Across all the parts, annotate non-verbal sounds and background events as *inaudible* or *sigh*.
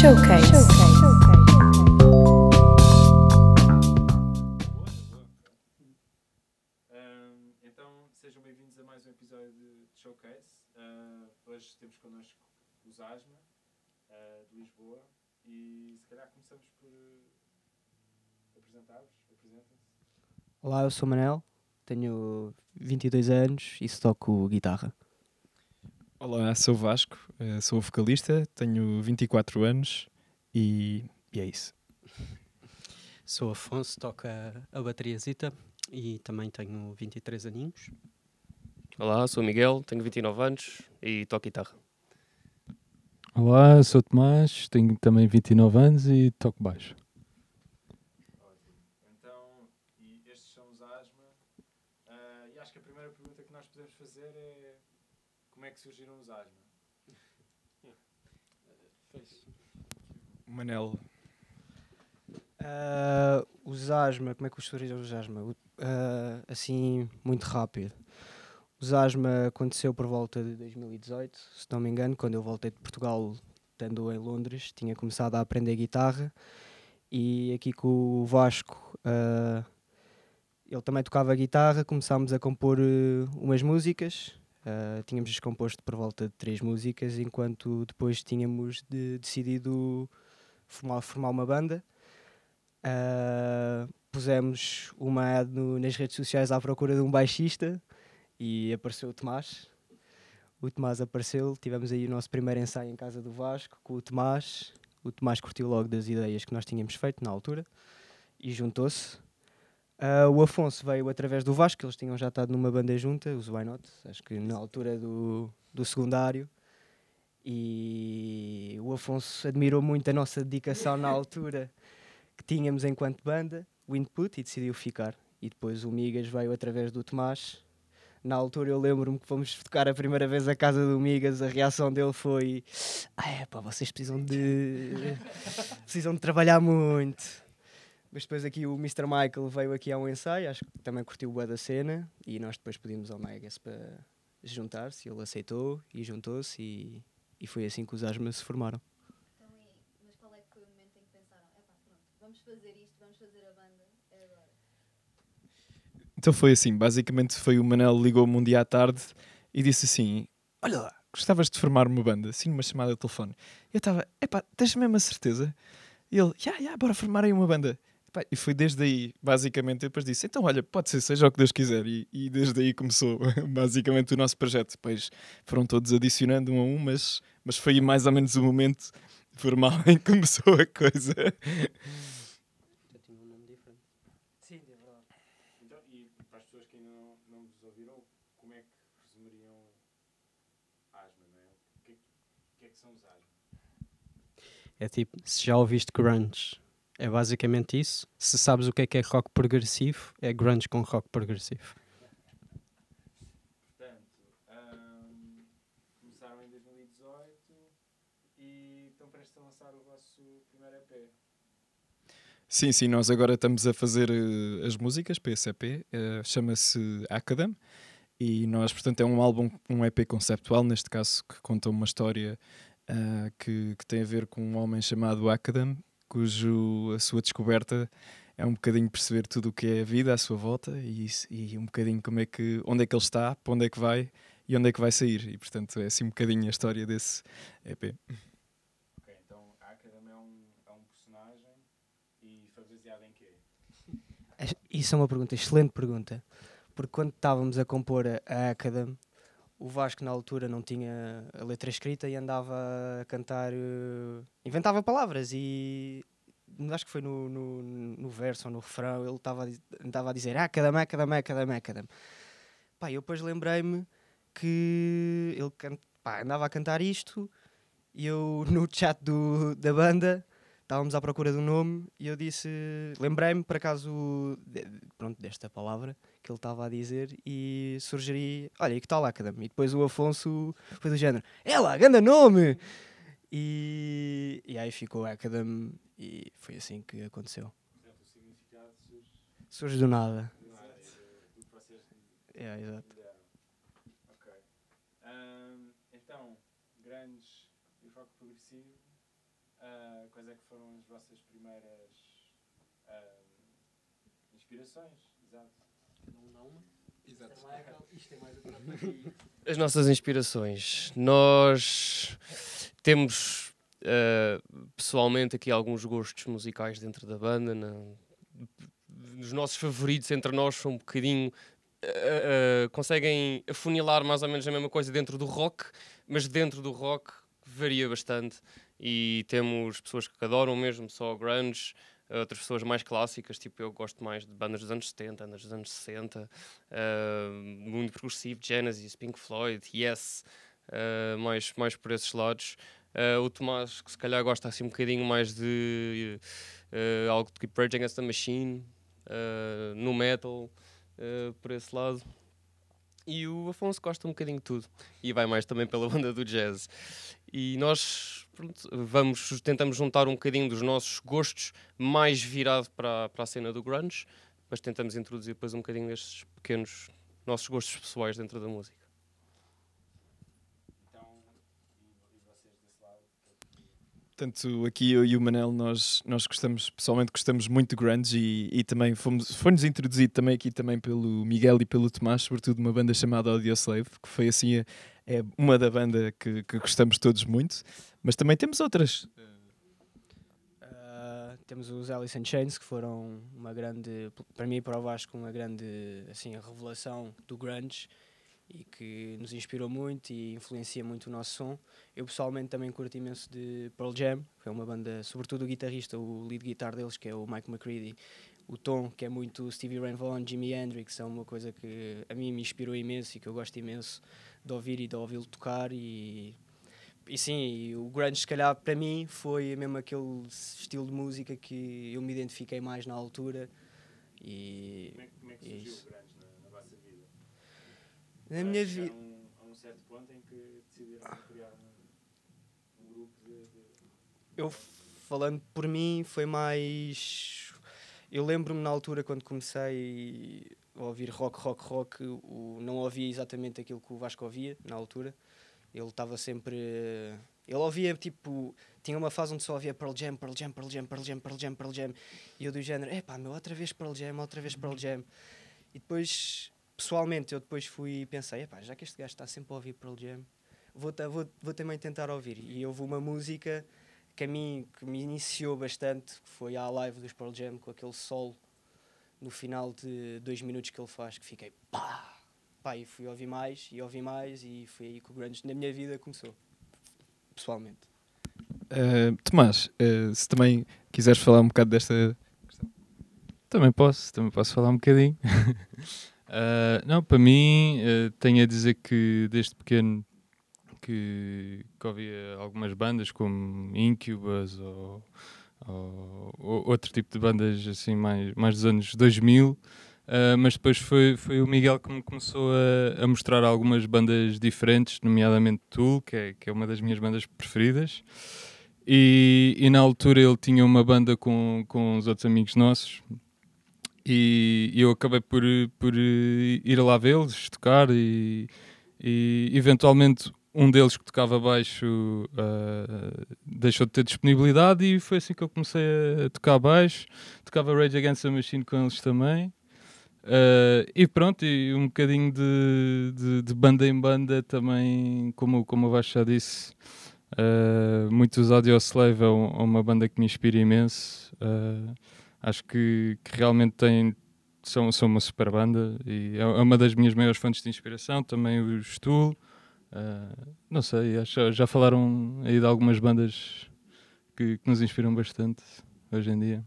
Showcase. Então, sejam bem-vindos a mais um episódio de Showcase. Ah, hoje temos connosco os Asma, ah, de Lisboa, e se calhar começamos por eh, apresentar-vos. Apresentem-se. Olá, eu sou o Manel, tenho 22 anos e toco guitarra. Olá, sou o Vasco, eh, sou vocalista, tenho 24 anos e, e é isso. Sou Afonso, toco a, bateriazita e também tenho 23 aninhos. Olá, sou o Miguel, tenho 29 anos e toco guitarra. Olá, sou o Tomás, tenho também 29 anos e toco baixo. Ótimo. Então, e estes são os Asma. Ah, e acho que a primeira pergunta que nós podemos fazer é como é que surgiram os Asma? *laughs* Manel, Ah, os asma, como é que os surgiram os asma? Ah, assim, muito rápido. Os asma aconteceu por volta de 2018, se não me engano, quando eu voltei de Portugal, estando em Londres, tinha começado a aprender guitarra e aqui com o Vasco, ah, ele também tocava guitarra, começámos a compor umas músicas. Ah, tínhamos descomposto por volta de três músicas, enquanto depois tínhamos de- decidido formar, formar uma banda. Ah, pusemos uma ad no- nas redes sociais à procura de um baixista e apareceu o Tomás. O Tomás apareceu, tivemos aí o nosso primeiro ensaio em casa do Vasco com o Tomás. O Tomás curtiu logo das ideias que nós tínhamos feito na altura e juntou-se. Ah, o Afonso veio através do Vasco, eles tinham já estado numa banda junta, os Why Not, acho que na altura do, do secundário. E o Afonso admirou muito a nossa dedicação na altura que tínhamos enquanto banda, o input, e decidiu ficar. E depois o Migas veio através do Tomás. Na altura eu lembro-me que fomos tocar a primeira vez a casa do Migas, a reação dele foi ah, é pá, vocês precisam de precisam de trabalhar muito. Mas depois aqui o Mr. Michael veio aqui a um ensaio, acho que também curtiu o da cena e nós depois pedimos ao Megas para juntar-se, ele aceitou e juntou-se e, e foi assim que os Asma se formaram. Então, e- mas qual é que foi o momento em que pensaram, epá, pronto, vamos fazer isto, vamos fazer a banda, é agora. então foi assim, basicamente foi o Manel ligou-me um dia à tarde e disse assim, olha lá, gostavas de formar uma banda, assim numa chamada de telefone. Eu estava, epá, tens mesmo a certeza? E ele, já, já, bora formar aí uma banda. Epá, e foi desde aí, basicamente, eu depois disse, então olha, pode ser, seja o que Deus quiser. E, e desde aí começou, *laughs* basicamente, o nosso projeto. Depois foram todos adicionando um a um, mas, mas foi mais ou menos o momento formal *laughs* em que começou a coisa. Já tinha um nome diferente. Sim, é verdade. Então, e para as pessoas que ainda não, ouviram, como é que resumiriam Asma, não é? O que é que, o que, é que são os Asma? É tipo, se já ouviste grunge, é basicamente isso. Se sabes o que é que é rock progressivo, é grunge com rock progressivo. Portanto, ahm, começaram em 2018 e estão prestes a lançar o vosso primeiro EP. Sim, sim, nós agora estamos a fazer eh, as músicas para esse EP, eh, chama-se Academ, e nós, portanto, é um álbum, um EP conceptual, neste caso, que conta uma história ah, que, que tem a ver com um homem chamado Academ, cujo a sua descoberta é um bocadinho perceber tudo o que é a vida à sua volta e, e um bocadinho como é que, onde é que ele está, para onde é que vai e onde é que vai sair. E, portanto, é assim um bocadinho a história desse EP. Ok, então a Academy é um, é um personagem e foi baseado em quê? Isso é uma pergunta, excelente pergunta. Porque quando estávamos a compor a, a Academ, o Vasco na altura não tinha a letra escrita e andava a cantar, eh, inventava palavras e acho que foi no, no, no verso ou no refrão, ele estava andava a dizer Academ, Academ, Academ, Academ. Pá, eu depois lembrei-me que ele can- pá, andava a cantar isto e eu *laughs* no chat do, da banda estávamos à procura de um nome e eu disse, lembrei-me por acaso de- pronto, desta palavra que ele estava a dizer e sugeri, olha, e que tal Academ? E depois o Afonso foi do género, é lá, grande nome! E, e aí ficou Academ e foi assim que aconteceu. O significado surge Surge do nada. do nada, do, É, exato. Ok. Ahm, então, grandes e rock progressivo. Ah, quais é que foram as vossas primeiras ah, inspirações? Exato. As nossas inspirações. Nós temos eh, pessoalmente aqui alguns gostos musicais dentro da banda. na- Os nossos favoritos entre nós são um bocadinho. eh, eh, conseguem afunilar mais ou menos a mesma coisa dentro do rock, mas dentro do rock varia bastante. E temos pessoas que adoram mesmo só grunge, outras pessoas mais clássicas, tipo eu gosto mais de bandas dos anos 70, bandas dos anos 60, uh, muito progressivo, Genesis, Pink Floyd, Yes, uh, mais, mais por esses lados. Uh, o Tomás, que se calhar gosta assim um bocadinho mais de algo tipo Rage Against the Machine, no metal, por esse lado. E o Afonso gosta um bocadinho de tudo. E vai mais também pela banda do jazz. E nós pronto, vamos, tentamos juntar um bocadinho dos nossos gostos mais virado para, para a cena do grunge, mas tentamos introduzir depois um bocadinho destes pequenos nossos gostos pessoais dentro da música. Então, e, e vocês desse lado? Portanto, aqui eu e o Manel, nós, nós gostamos, pessoalmente gostamos muito de grunge e, e também fomos, foi-nos introduzido também aqui também pelo Miguel e pelo Tomás, sobretudo uma banda chamada Audioslave, que foi assim, a- é uma da banda que, que gostamos todos muito, mas também temos outras. Ah, temos os Alice in Chains, que foram uma grande, para mim e para o Vasco, uma grande assim, revelação do grunge e que nos inspirou muito e influencia muito o nosso som. Eu pessoalmente também curto imenso de Pearl Jam, que é uma banda, sobretudo o guitarrista, o lead guitar deles, que é o Mike McCready, o Tom, que é muito Stevie Ray Vaughan, Jimi Hendrix, é uma coisa que a mim me inspirou imenso e que eu gosto imenso de ouvir e de ouvi-lo tocar e e sim, e o grunge se calhar para mim foi mesmo aquele estilo de música que eu me identifiquei mais na altura e Como é, como é que surgiu Isso. o grunge na, na vossa vida? Na minha vida A um, a um certo ponto em que decidiram criar um, um grupo de, de eu falando por mim foi mais eu lembro-me na altura quando comecei a ouvir rock, rock, rock, o, não ouvia exatamente aquilo que o Vasco ouvia na altura. Ele estava sempre. Ele ouvia tipo. Tinha uma fase onde só ouvia Pearl Jam, Pearl Jam, Pearl Jam, Pearl Jam, Pearl Jam, Pearl Jam. E eu do género, epá, meu, outra vez Pearl Jam, outra vez Pearl Jam. E depois, pessoalmente, eu depois fui e pensei, já que este gajo está sempre a ouvir Pearl Jam, vou, vou, vou também tentar ouvir. E houve uma música que a mim que me iniciou bastante, que foi a live dos Pearl Jam, com aquele solo no final de dois minutos que ele faz, que fiquei pá! Pá, e fui ouvir mais, e ouvi mais, e foi aí que o grunge na minha vida começou, pessoalmente. Uh, Tomás, uh, se também quiseres falar um bocado desta. Também posso, também posso falar um bocadinho. *laughs* Ah, não, para mim, ah, tenho a dizer que desde pequeno que, que ouvia algumas bandas como Incubus ou, ou- ou outro tipo de bandas assim mais, mais dos anos 2000, ah, mas depois foi, foi o Miguel que me começou a, a mostrar algumas bandas diferentes, nomeadamente Tool, que é, que é uma das minhas bandas preferidas. E, e na altura ele tinha uma banda com, com os outros amigos nossos, e eu acabei por, por eh, ir lá vê-los tocar e, e eventualmente um deles que tocava baixo ah, deixou de ter disponibilidade e foi assim que eu comecei a tocar baixo tocava Rage Against the Machine com eles também Ah, e pronto, e um bocadinho de, de, de banda em banda também, como, como o Baixo já disse, ah, muitos Audioslave é, é uma banda que me inspira imenso. Ah, acho que, que realmente tem, são, são uma super banda e é é uma das minhas maiores fontes de inspiração. Também o Stool. Ah, não sei, acho, já falaram aí de algumas bandas que, que nos inspiram bastante hoje em dia.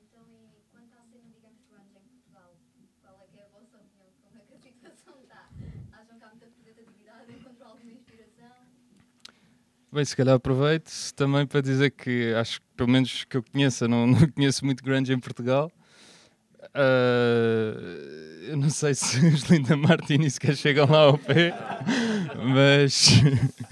Então, e quanto à cena, digamos, grunge em Portugal, qual é que é a vossa opinião? Como é que a situação está? Acham que há muita representatividade? Encontram alguma inspiração? Bem, se calhar aproveito também para dizer que acho que, pelo menos que eu conheça, não, *laughs* não conheço muito grunge em Portugal. Ah, eu não sei se *laughs* os Linda Martini sequer chegam lá ao pé, mas,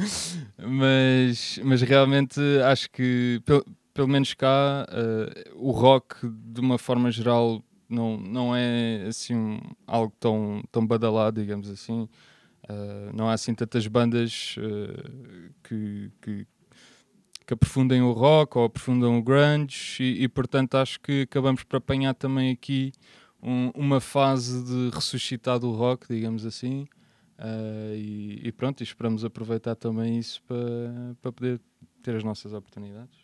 *laughs* mas, mas realmente acho que, pel- pelo menos cá, ah, o rock, de uma forma geral, não, não é assim algo tão, tão badalado, digamos assim. Uh, não há assim tantas bandas uh, que, que, que aprofundem o rock ou aprofundam o grunge e, e, portanto acho que acabamos por apanhar também aqui um, uma fase de ressuscitar do rock, digamos assim, uh, e, e, pronto, e esperamos aproveitar também isso para, para poder ter as nossas oportunidades.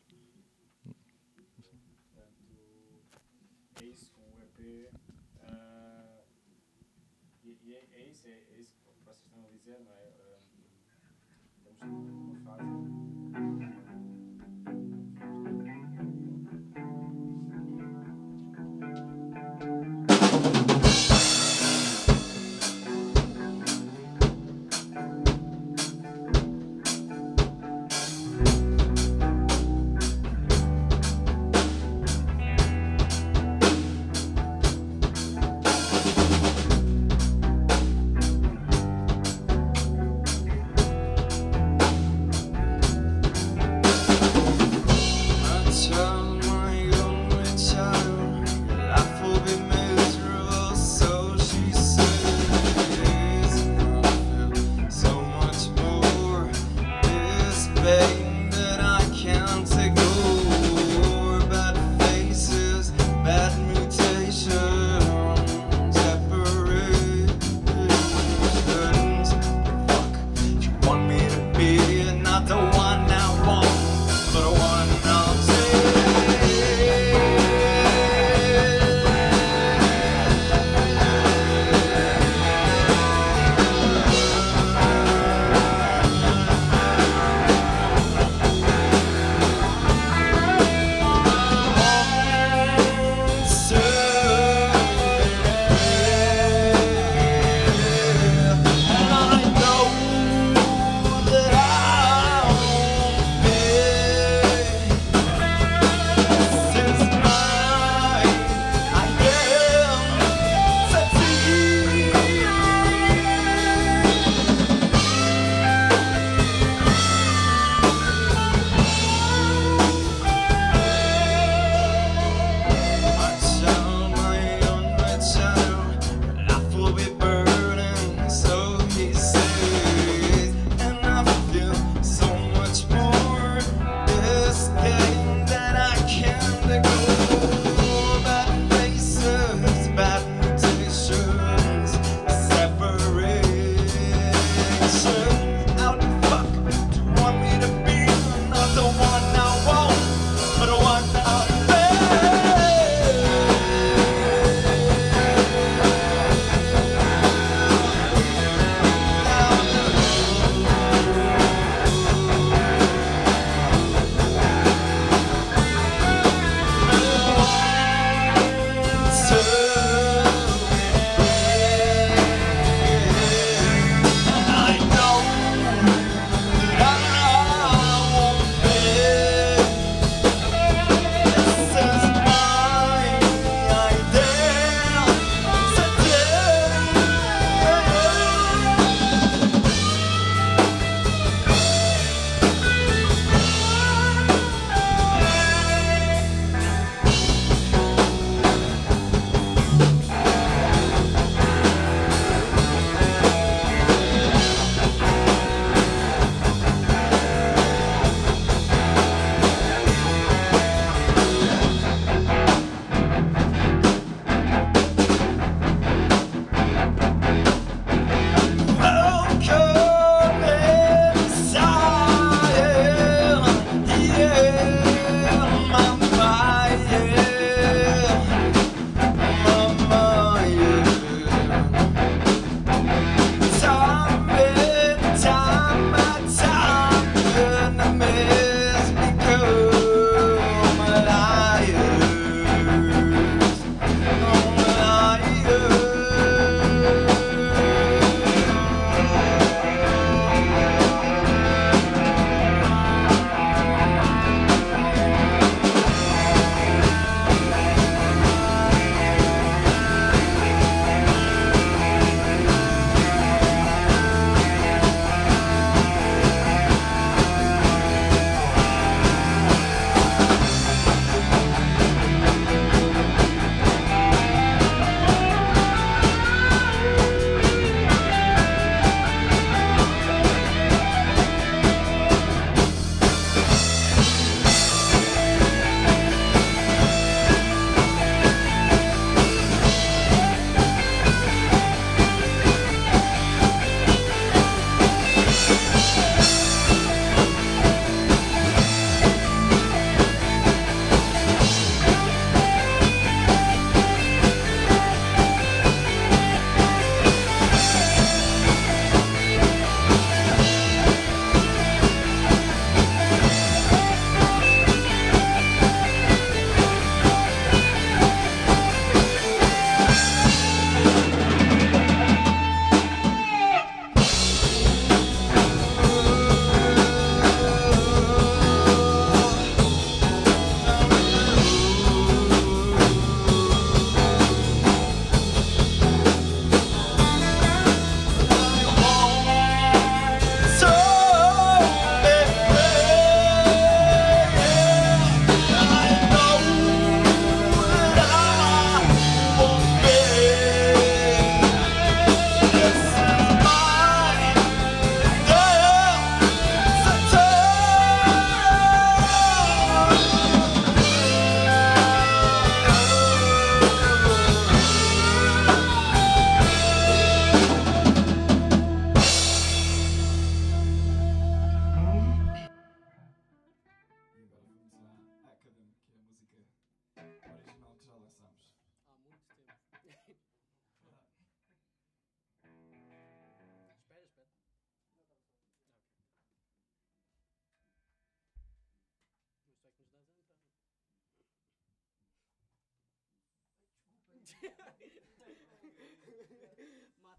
The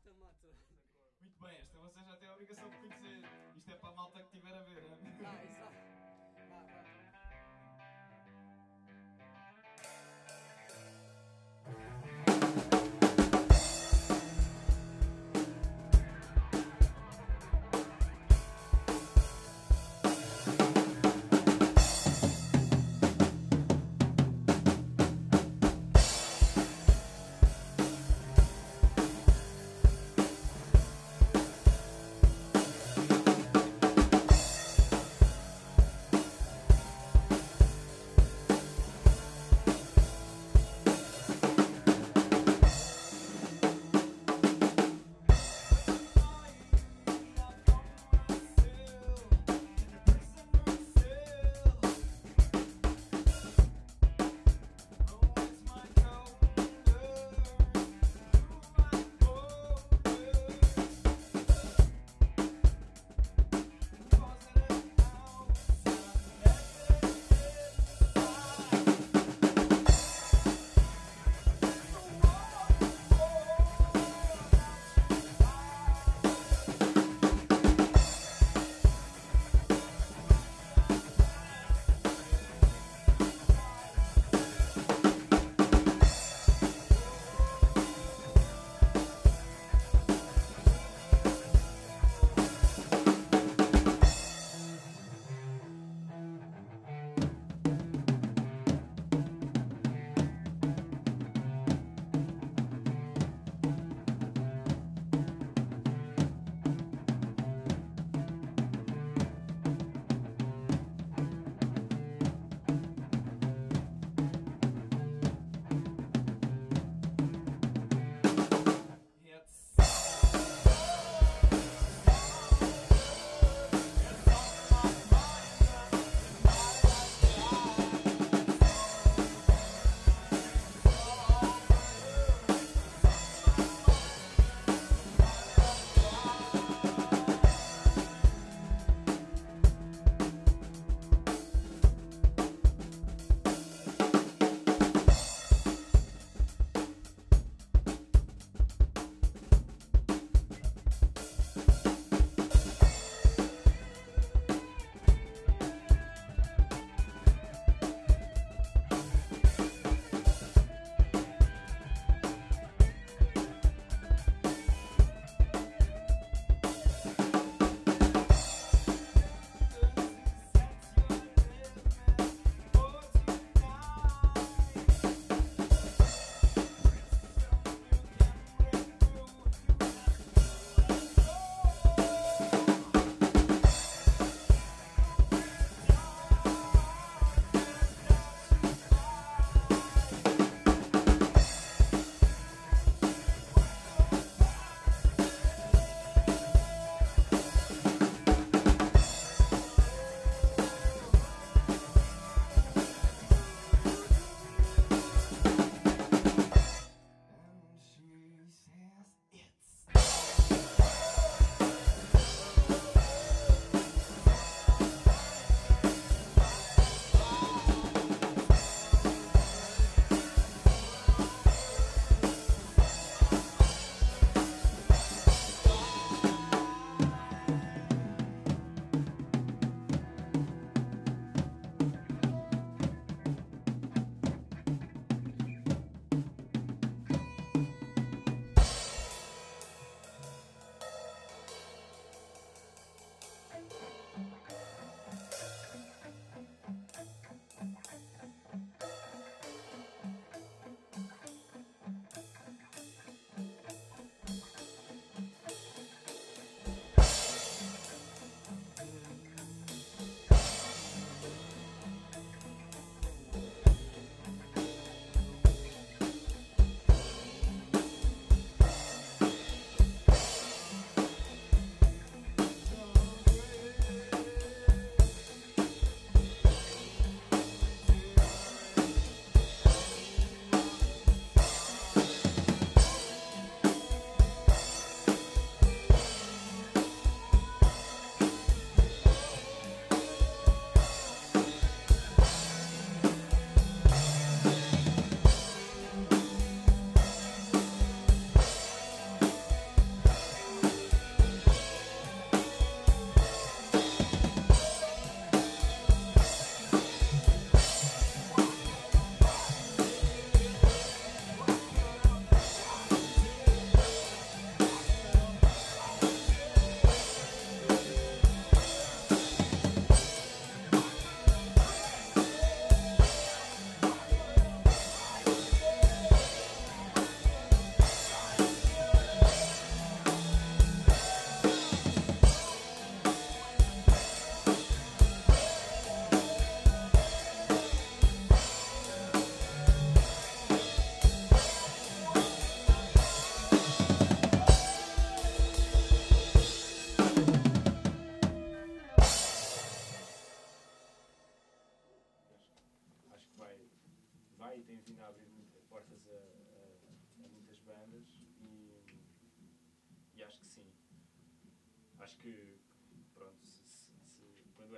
mata, mata. Muito bem, esta você já tem a obrigação de conhecer. Isto é para a malta que estiver a ver. hein? Ah, exato.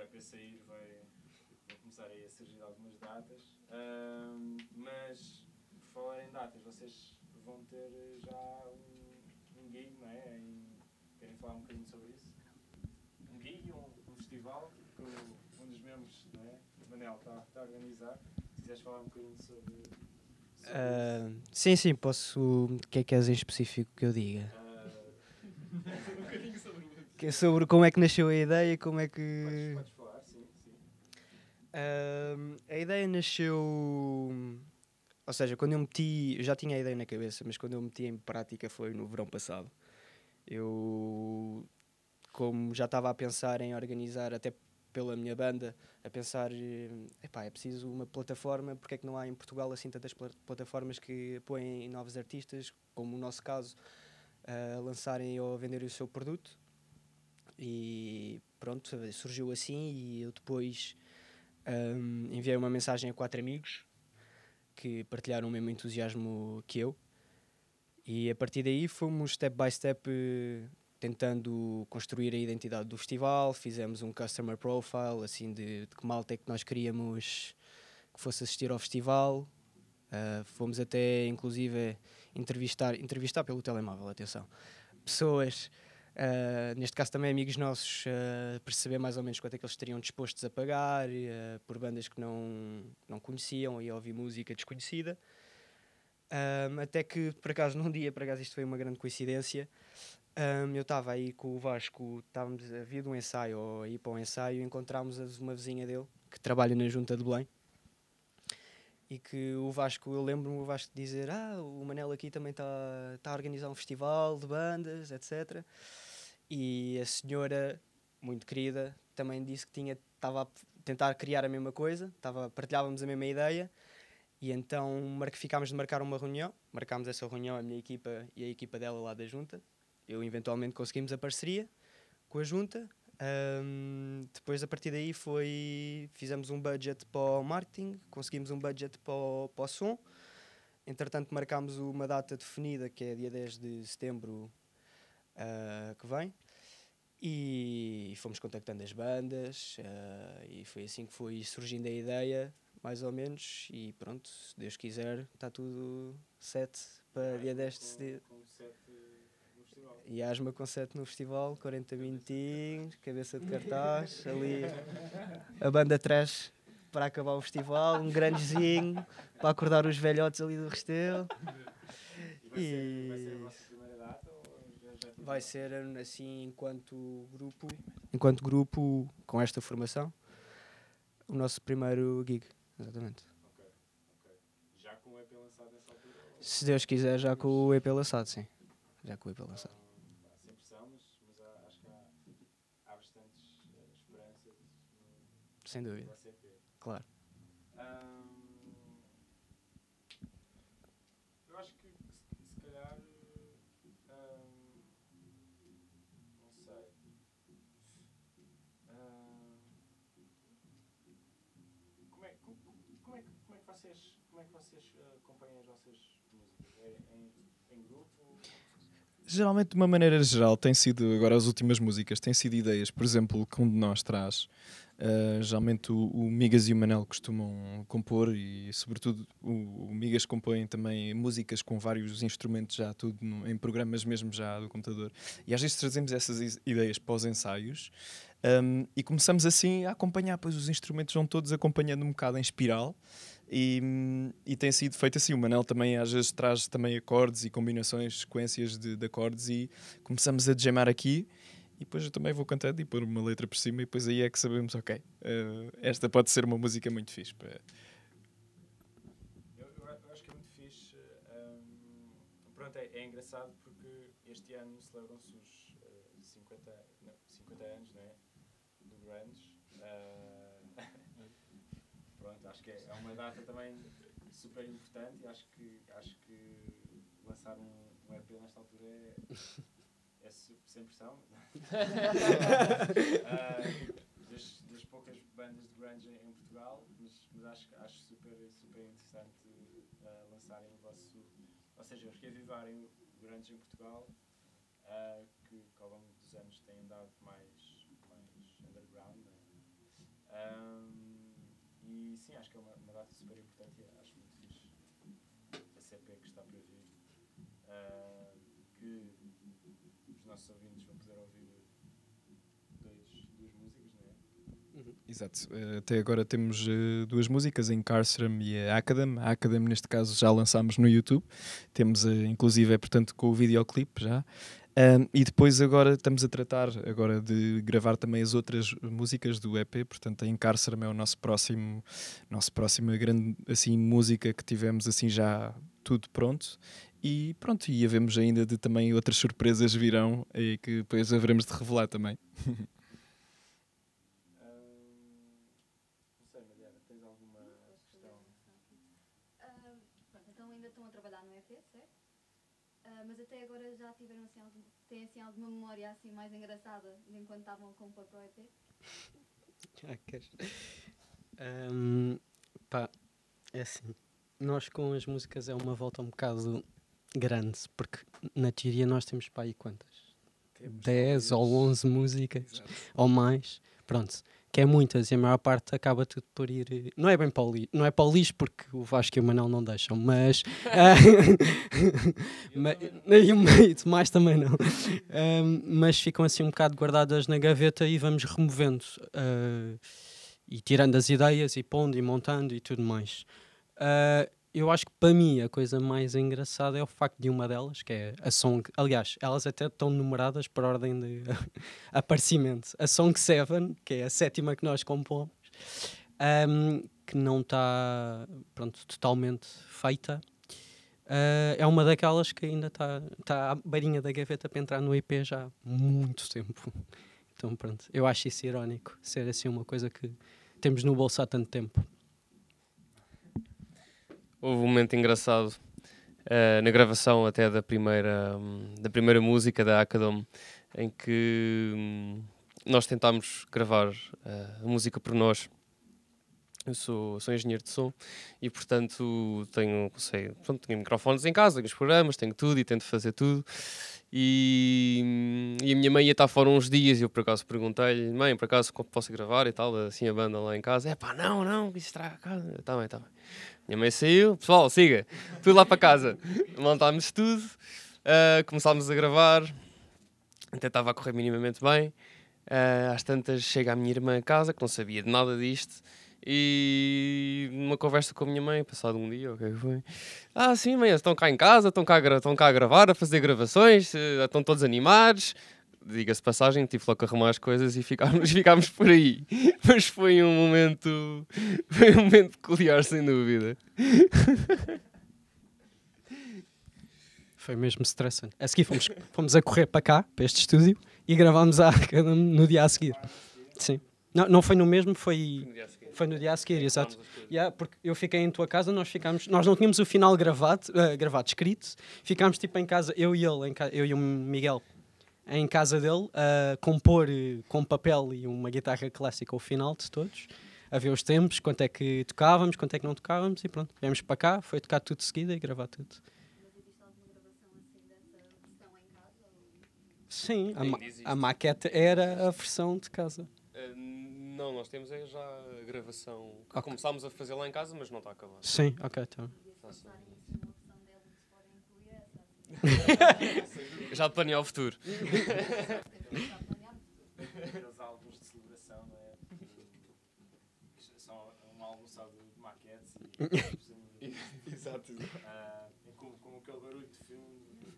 O EP sair vai, vão começar aí a surgir algumas datas. Mas por falar em datas, vocês vão ter já um, um gig, não é? Em- querem falar um bocadinho sobre isso? Um gig, um, um festival que o- um dos membros, não é? O Manel está, está a organizar. Se quiseres falar um bocadinho sobre. sobre isso. sim, sim, posso. O que é que és em específico que eu diga? Ah, *laughs* um bocadinho sobre. Que é sobre como é que nasceu a ideia, como é que. Podes, podes. A ideia nasceu. Ou seja, quando eu meti. Eu já tinha a ideia na cabeça, mas quando eu meti em prática foi no verão passado. Eu. Como já estava a pensar em organizar, até pela minha banda, a pensar. eh, Epá, é preciso uma plataforma, porque é que não há em Portugal assim tantas pla- plataformas que apoiem novos artistas, como o nosso caso, a lançarem ou a venderem o seu produto. E pronto, surgiu assim e eu depois um, enviei uma mensagem a quatro amigos que partilharam o mesmo entusiasmo que eu. E a partir daí fomos step by step eh, tentando construir a identidade do festival, fizemos um customer profile assim de, de que malta é que nós queríamos que fosse assistir ao festival. Ah, fomos até inclusive entrevistar, entrevistar pelo telemóvel, atenção, pessoas Uh, neste caso também amigos nossos uh, perceber mais ou menos quanto é que eles estariam dispostos a pagar uh, por bandas que não, não conheciam e ouvir música desconhecida. Um, até que por acaso num dia, por acaso isto foi uma grande coincidência um, eu estava aí com o Vasco estávamos a vir de um ensaio ou a ir para um ensaio e encontramos as- uma vizinha dele que trabalha na junta de Belém e que o Vasco, eu lembro-me o Vasco dizer ah, o Manel aqui também está tá a organizar um festival de bandas, etc e a senhora, muito querida, também disse que tinha estava a tentar criar a mesma coisa, estava, partilhávamos a mesma ideia, e então ficámos de marcar uma reunião, marcámos essa reunião, a minha equipa e a equipa dela lá da junta, eu eventualmente conseguimos a parceria com a junta, Ahm, depois a partir daí foi, fizemos um budget para o marketing, conseguimos um budget para para o som, entretanto marcámos uma data definida, que é dia 10 de setembro, ah, que vem e fomos contactando as bandas ah, e foi assim que foi surgindo a ideia mais ou menos e pronto, se Deus quiser está tudo set para dia 10 de setembro sete e Asma com 7 no festival, 40 minutinhos, cabeça de cartaz, ali a banda trash para acabar o festival, um grandezinho para acordar os velhotes ali do Restelo. E vai ser, vai ser a E- vossa primeira data ou já, já tem Vai ser assim enquanto grupo, enquanto grupo com esta formação, o nosso primeiro gig, exatamente. Ok, ok. Já com o EP lançado nessa altura? ou- Se Deus quiser, já com o EP lançado, sim. Já com o EP lançado. Pá, sem pressão, mas, acho que há, há bastantes eh, esperanças no Sem dúvida, claro. Acompanham as vossas músicas? É em, em grupo? Geralmente, de uma maneira geral, tem sido, agora as últimas músicas, têm sido ideias, por exemplo, que um de nós traz. Uh, geralmente o, o Migas e o Manel costumam compor e, sobretudo, o, o Migas compõe também músicas com vários instrumentos já, tudo no- em programas mesmo já do computador. E às vezes trazemos essas ideias para os ensaios um, e começamos assim a acompanhar, pois os instrumentos vão todos acompanhando um bocado em espiral e, hum, e tem sido feito assim. O Manel também às vezes traz também acordes e combinações, sequências de, de acordes e começamos a jamar aqui e depois eu também vou cantando e pôr uma letra por cima e depois aí é que sabemos, ok, eh, esta pode ser uma música muito fixe. para- Eu, eu eu acho que é muito fixe. ahm, pronto, é, é engraçado porque este ano celebram-se os eh, 50, não, 50 anos né, do Grunge. Ah, acho que é, é uma data também super importante e acho que, acho que lançar um, um EP nesta altura é, é sem pressão. *laughs* Ah, das, das poucas bandas de grunge em, Portugal, mas, mas acho, acho super, super interessante ah, lançarem o vosso. Ou seja, reavivarem o grunge em Portugal, ah, que, que ao longo dos anos tem andado mais, mais underground. Né? Ahm, e sim, acho que é uma, uma data super importante e acho muito fixe esse EP que está para vir. ah, que os nossos ouvintes vão poder ouvir dois, duas músicas, não é? Exato. Eh, Até agora temos eh, duas músicas, a Incarceram e a Academ. A Academ, neste caso, já lançámos no YouTube. Temos, eh, inclusive, é, portanto, com o videoclipe já. Ahm, e depois agora estamos a tratar agora de gravar também as outras músicas do EP, portanto a Incarceram é o nosso próximo, nosso próxima grande assim música que tivemos assim já tudo pronto. E pronto, e havemos ainda de também outras surpresas virão e que depois haveremos de revelar também. Ahm, *laughs* não sei, Mariana, tens alguma questão? Ah, então ainda estão a trabalhar no EP, certo? Ah, mas até agora já tiveram assim, algum, têm assim alguma memória assim mais engraçada de enquanto estavam a compor para o EP? Ah, *laughs* queres? Ahm, pá, é assim. Nós com as músicas é uma volta um bocado grande, porque na teoria nós temos para aí quantas? 10 ou 11 músicas ou mais. Pronto, que é muitas e a maior parte acaba tudo por ir. Não é bem para o lixo, não é para o lixo porque o Vasco e o Manel não deixam, mas. *laughs* ah, *laughs* ma- e o meio mais também não. Ahm, mas ficam assim um bocado guardadas na gaveta e vamos removendo. ah, e tirando as ideias e pondo e montando e tudo mais. Eu acho que para mim a coisa mais engraçada é o facto de uma delas, que é a Song. Aliás, elas até estão numeradas por ordem de *laughs* aparecimento. A Song 7, que é a sétima que nós compomos, ahm, que não está totalmente feita. Ah, é uma daquelas que ainda está tá à beirinha da gaveta para entrar no IP já há muito tempo. Então, pronto, eu acho isso irónico, ser assim uma coisa que temos no bolso há tanto tempo. Houve um momento engraçado eh, na gravação até da primeira, hum, da primeira música da Acadom, em que hum, nós tentámos gravar eh, a música por nós. Eu sou, sou engenheiro de som e, portanto, tenho, sei, pronto, tenho microfones em casa, tenho os programas, tenho tudo e tento fazer tudo. E, hum, e a minha mãe ia estar fora uns dias e eu, por acaso, perguntei-lhe: Mãe, por acaso posso gravar e tal, assim a banda lá em casa? É pá, não, não, isso estraga a casa. Está bem, está bem. Minha mãe saiu, pessoal, siga, tudo lá para casa. Montámos tudo, ah, começámos a gravar, até estava a correr minimamente bem. Ah, às tantas chega a minha irmã a casa, que não sabia de nada disto, e numa conversa com a minha mãe, passado um dia, o que é que foi? Ah, sim, mãe, estão cá em casa, estão cá, estão cá a gravar, a fazer gravações, eh, estão todos animados. Diga-se passagem, tive logo que arrumar as coisas e ficámos, *laughs* ficámos por aí. Mas foi um momento, foi um momento peculiar, sem dúvida. Foi mesmo estressante. A seguir fomos, fomos a correr para cá, para este estúdio, e gravámos a *laughs* no dia a seguir. Sim. Não, não foi no mesmo, foi, foi no dia a seguir, exato. Yeah, porque eu fiquei em tua casa, nós ficámos, nós não tínhamos o final gravado, eh, gravado escrito, ficámos tipo em casa, eu e ele, eu e o Miguel, em casa dele, a compor eh, com papel e uma guitarra clássica o final de todos, a ver os tempos, quanto é que tocávamos, quanto é que não tocávamos e pronto. Viemos para cá, foi tocar tudo de seguida e gravar tudo. Mas existe alguma gravação assim dessa versão em casa? Ou... Sim, a, ma a maquete era a versão de casa. Eh, não, nós temos é já a gravação que Ok. começámos a fazer lá em casa, mas não está acabado. Sim, ok, então passar isso numa versão dele, se podem incluir essa. Assim. Já planear o futuro. Aqueles álbuns de celebração, não é? São um álbum só de maquetes e. *laughs* Exato. Ah, com, com aquele barulho de fundo.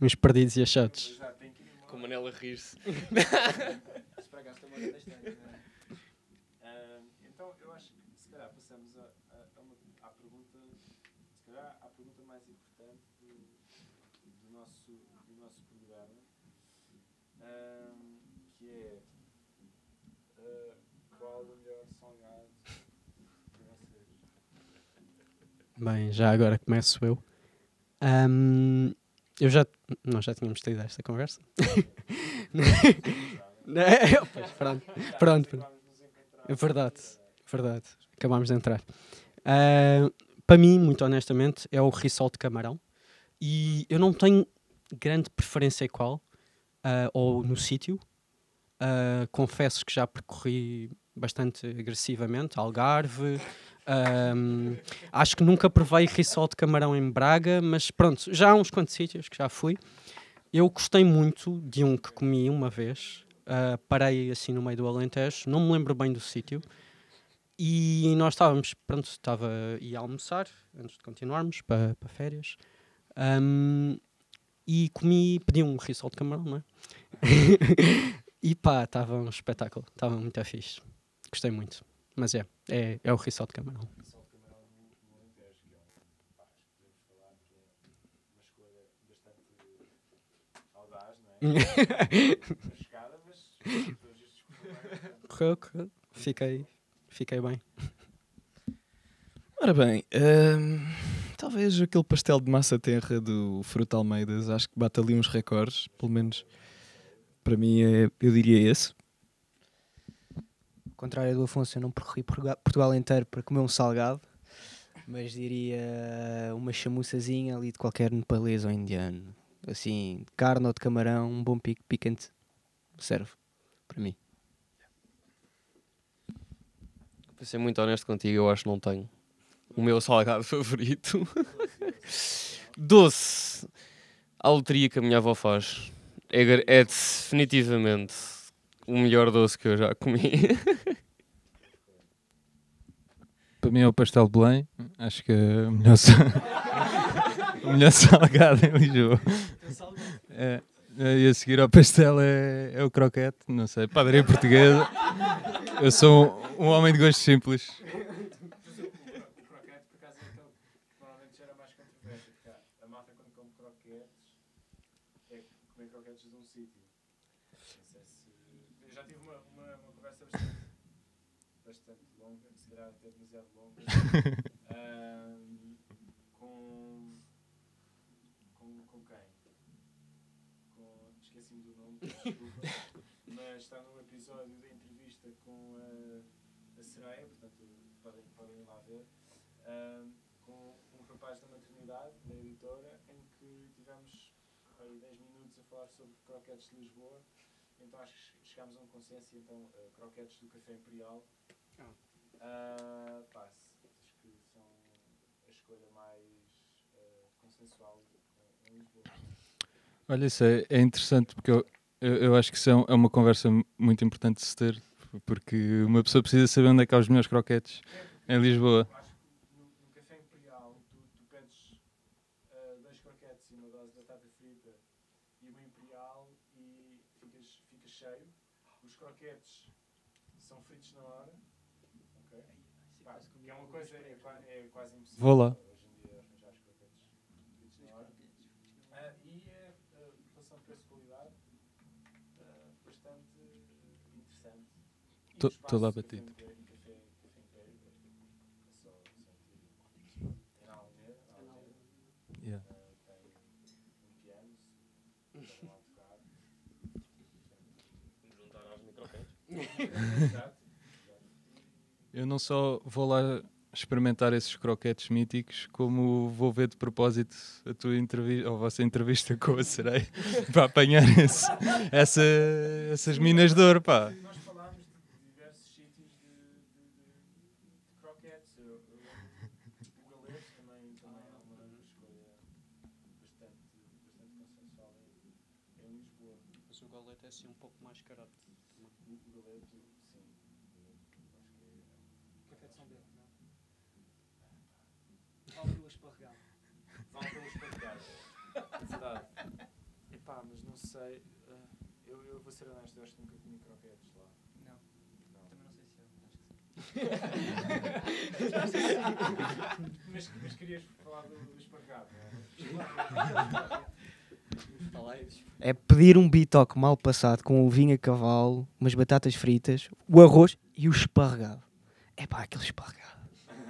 Uns perdidos e achados. Já tem que ir Com a Manela a rir-se. Isso para cá está uma *laughs* coisa estranha, não é? Ah, então eu acho que se calhar passamos a, a, a uma, à pergunta, se calhar à pergunta mais importante do, do, nosso, do nosso programa, ah, que é ah, qual o melhor salgado para vocês? Bem, já agora começo eu. Ahm, eu já. Nós já tínhamos tido esta conversa. *laughs* Pois, pronto, pronto, pronto. É verdade, verdade. Acabámos de entrar. Ah, para mim, muito honestamente, é o risol de camarão. E eu não tenho grande preferência qual, ah, ou no sítio. Ah, confesso que já percorri bastante agressivamente Algarve. ahm, acho que nunca provei risol de camarão em Braga, mas pronto, já há uns quantos sítios que já fui. Eu gostei muito de um que comi uma vez. ah, parei assim no meio do Alentejo, não me lembro bem do sítio. E nós estávamos, pronto, estava ia almoçar antes de continuarmos para, para férias. Ahm, e comi, pedi um risol de camarão, não é? *laughs* e pá, estava um espetáculo, estava muito fixe. Gostei muito. Mas é, é, é o risol de camarão. Correu, correu. Fiquei, fiquei bem. Ora bem, hum, talvez aquele pastel de massa terra do Fruto Almeidas, acho que bate ali uns recordes, pelo menos para mim é, eu diria esse. Ao contrário do Afonso, eu não percorri Portugal, Portugal inteiro para comer um salgado, mas diria uma chamuçazinha ali de qualquer nepalês ou indiano. Assim, de carne ou de camarão, um bom pico picante serve para mim. Para ser muito honesto contigo, eu acho que não tenho o meu salgado *laughs* favorito. Doce. A loteria que a minha avó faz é, é definitivamente o melhor doce que eu já comi. *laughs* Para mim é o pastel de Belém. Acho que é o melhor, *laughs* o melhor salgado em Lisboa. É, e a seguir ao pastel é, é o croquete. Não sei, padaria portuguesa. Eu sou um, um homem de gostos simples. O croquete, por acaso, é aquele que normalmente gera mais controvérsia, porque há- a malta quando come croquetes é comer croquetes de um sítio. Não sei se... Eu já tive uma, uma, uma conversa bastante, bastante longa, se calhar até demasiado *laughs* com, com, com quem? Com, esqueci-me do nome, desculpa, *laughs* mas está no episódio da entrevista com a, a Sereia, portanto podem, podem ir lá ver, com um rapaz da maternidade, da editora, em que tivemos aí 10 minutos a falar sobre croquetes de Lisboa. Então acho que chegámos a um consenso, então eh, croquetes do Café Imperial. Ah, pá, consensual em- Lisboa. Olha, isso é, é interessante porque eu, eu, eu acho que isso é é uma conversa mu- muito importante de se ter. Porque uma pessoa precisa saber onde é que há os melhores croquetes em Lisboa. Eu acho que no, no Café Imperial tu, tu pedes ah, dois croquetes e uma dose de batata frita e uma Imperial e ficas, ficas cheio. Os croquetes são fritos na hora. Pá, é uma coisa, é, é quase impossível. Vou lá. Hoje em dia arranjar os croquetes fritos na hora. Ah, e é a relação preço-qualidade ah, bastante interessante. E o Tô- espaço tô lá do Café batido. Império- Café- Café Império é só- só incrível. É na Alameda, na Alameda. Yeah. Ah, tem um piano, se estão lá a tocar. Exato. Eu não só vou lá experimentar esses croquetes míticos, como vou ver de propósito a tua entrevista, ou a vossa entrevista *laughs* com a sereia, para apanhar esse- essa- essas minas de ouro, pá. Nós falámos de diversos sítios de, de- de- de croquetes. Eu, eu lembro o Galego também, também é uma escolha bastante, bastante consensual em, em Lisboa. Mas o galete é assim um pouco mais carote. O, o Galego, sim. o Galego, acho que é. Café de São Bento, não? Vale pelo esparregado. Vale pelo esparregado. Verdade. Epá, mas não sei. ah, eu, eu vou ser honesto, eu acho que nunca comi croquetes lá. Não. Não. Também não sei se é. Acho que sim. *laughs* Mas, mas querias falar do, do esparregado, não é? É pedir um bitoque mal passado com o vinho a cavalo, umas batatas fritas, o arroz e o esparregado. É pá, aquele esparregado.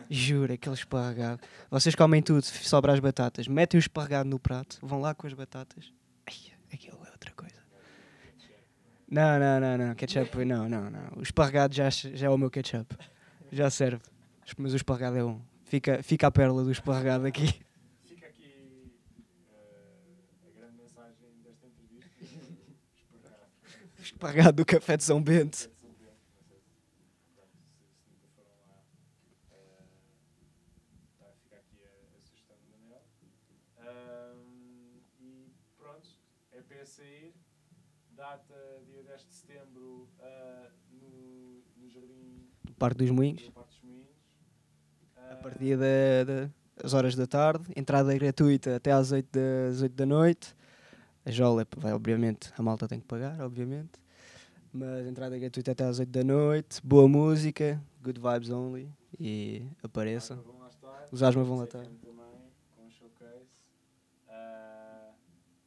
Juro, aquele esparregado. Vocês comem tudo, se sobra as batatas, metem o esparregado no prato, vão lá com as batatas. Ai, aquilo é outra coisa. Não, não, não, não. Ketchup, não, não, não. O esparregado já, já é o meu ketchup. Já serve. Mas o esparregado é bom. Fica, fica a pérola do esparregado aqui. Fica aqui eh, a grande mensagem desta entrevista. *laughs* Esperar. Esparregado do café de São Bento. Parque dos Moinhos. A partir da- da- das horas da tarde. Entrada gratuita até às 8 da, às 8 da noite. A jola, é- vai, obviamente, a malta tem que pagar, obviamente. Mas entrada gratuita até às 8 da noite. Boa música, good vibes only. E apareçam. Os Asma vão lá estar. Cano também, com o showcase.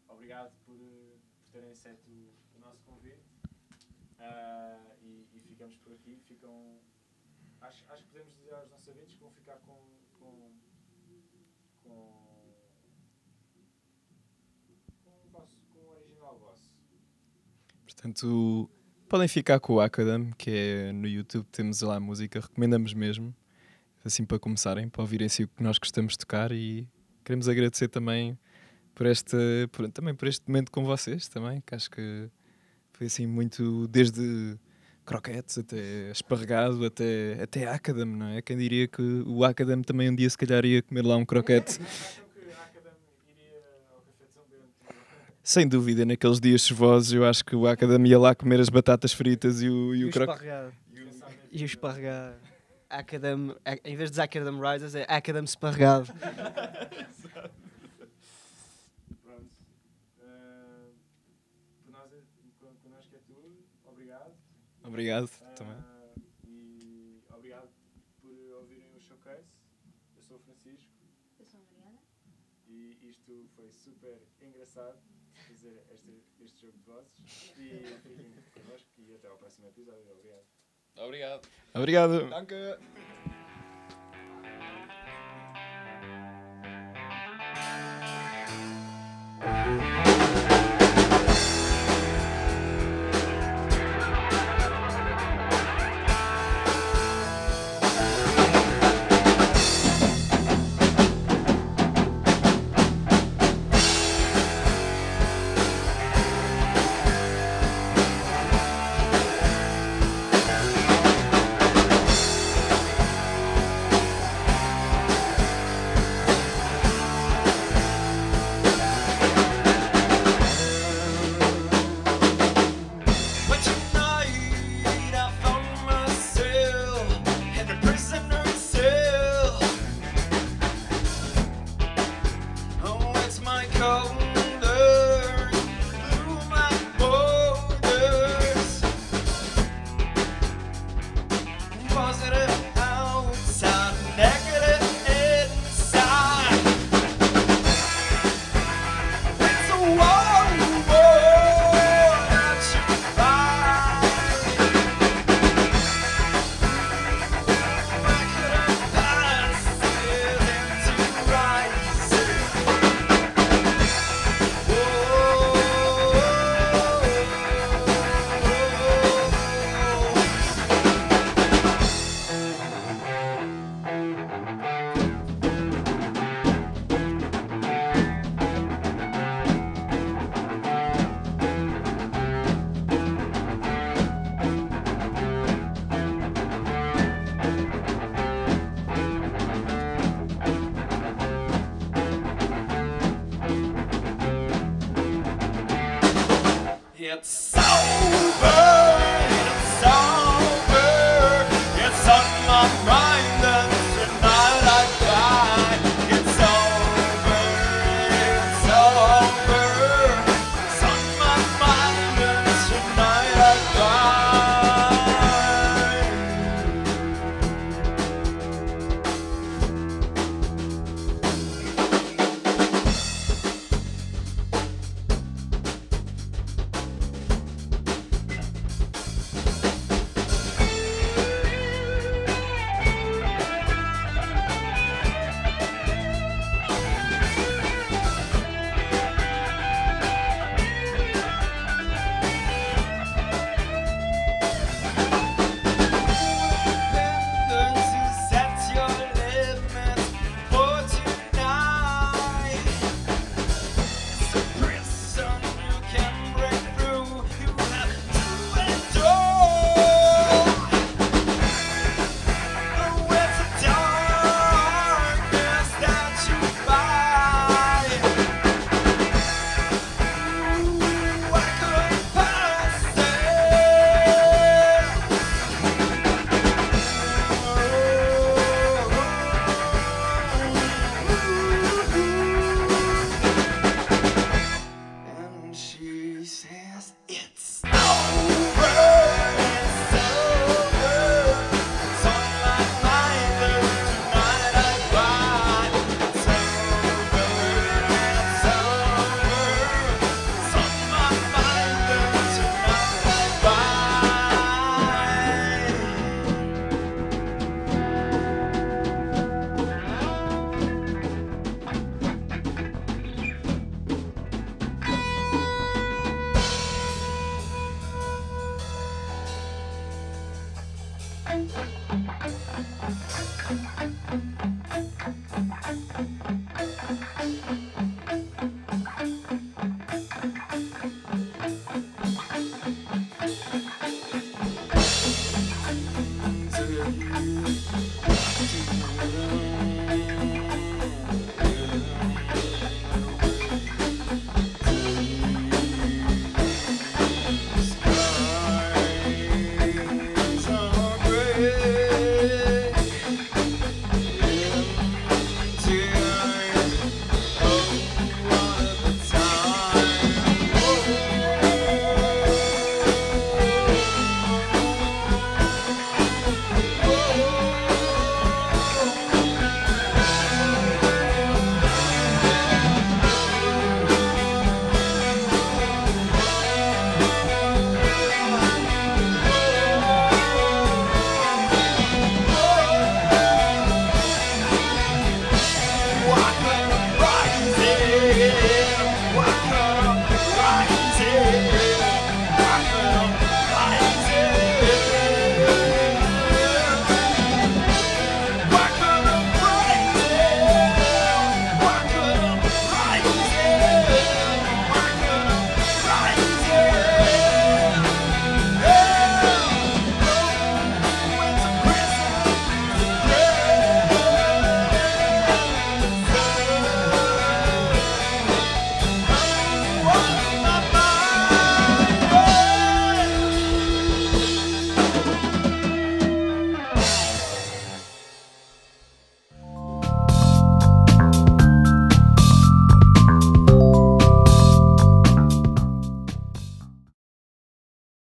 Obrigado por, por terem aceito o nosso convite. Ah, e, e ficamos por aqui. Ficam, acho, acho que podemos dizer aos nossos ouvintes que vão ficar com, com, com, com, o vosso, com o original vosso. Portanto, podem ficar com o Academ, que é no YouTube, temos lá a música, recomendamos mesmo, assim para começarem, para ouvirem assim o que nós gostamos de tocar e queremos agradecer também por este, por, também por este momento com vocês também, que acho que foi assim muito desde croquetes até esparregado até, até Academ, não é? Quem diria que o Academ também um dia se calhar ia comer lá um croquete. Acham que a Academ iria ao Café de São Bento? Sem dúvida, naqueles dias chuvosos, eu acho que o Academ ia lá comer as batatas fritas e o, e E o o croquete. E o esparregado. Academ, a- em vez de Academ Risers, é Academ esparregado. *laughs* Obrigado Ah, também. E obrigado por ouvirem o showcase. Eu sou o Francisco Eu sou a Mariana. e isto foi super engraçado fazer este, este jogo de vozes. E fiquem connosco e até ao próximo episódio. Obrigado. Obrigado. Obrigado. Thank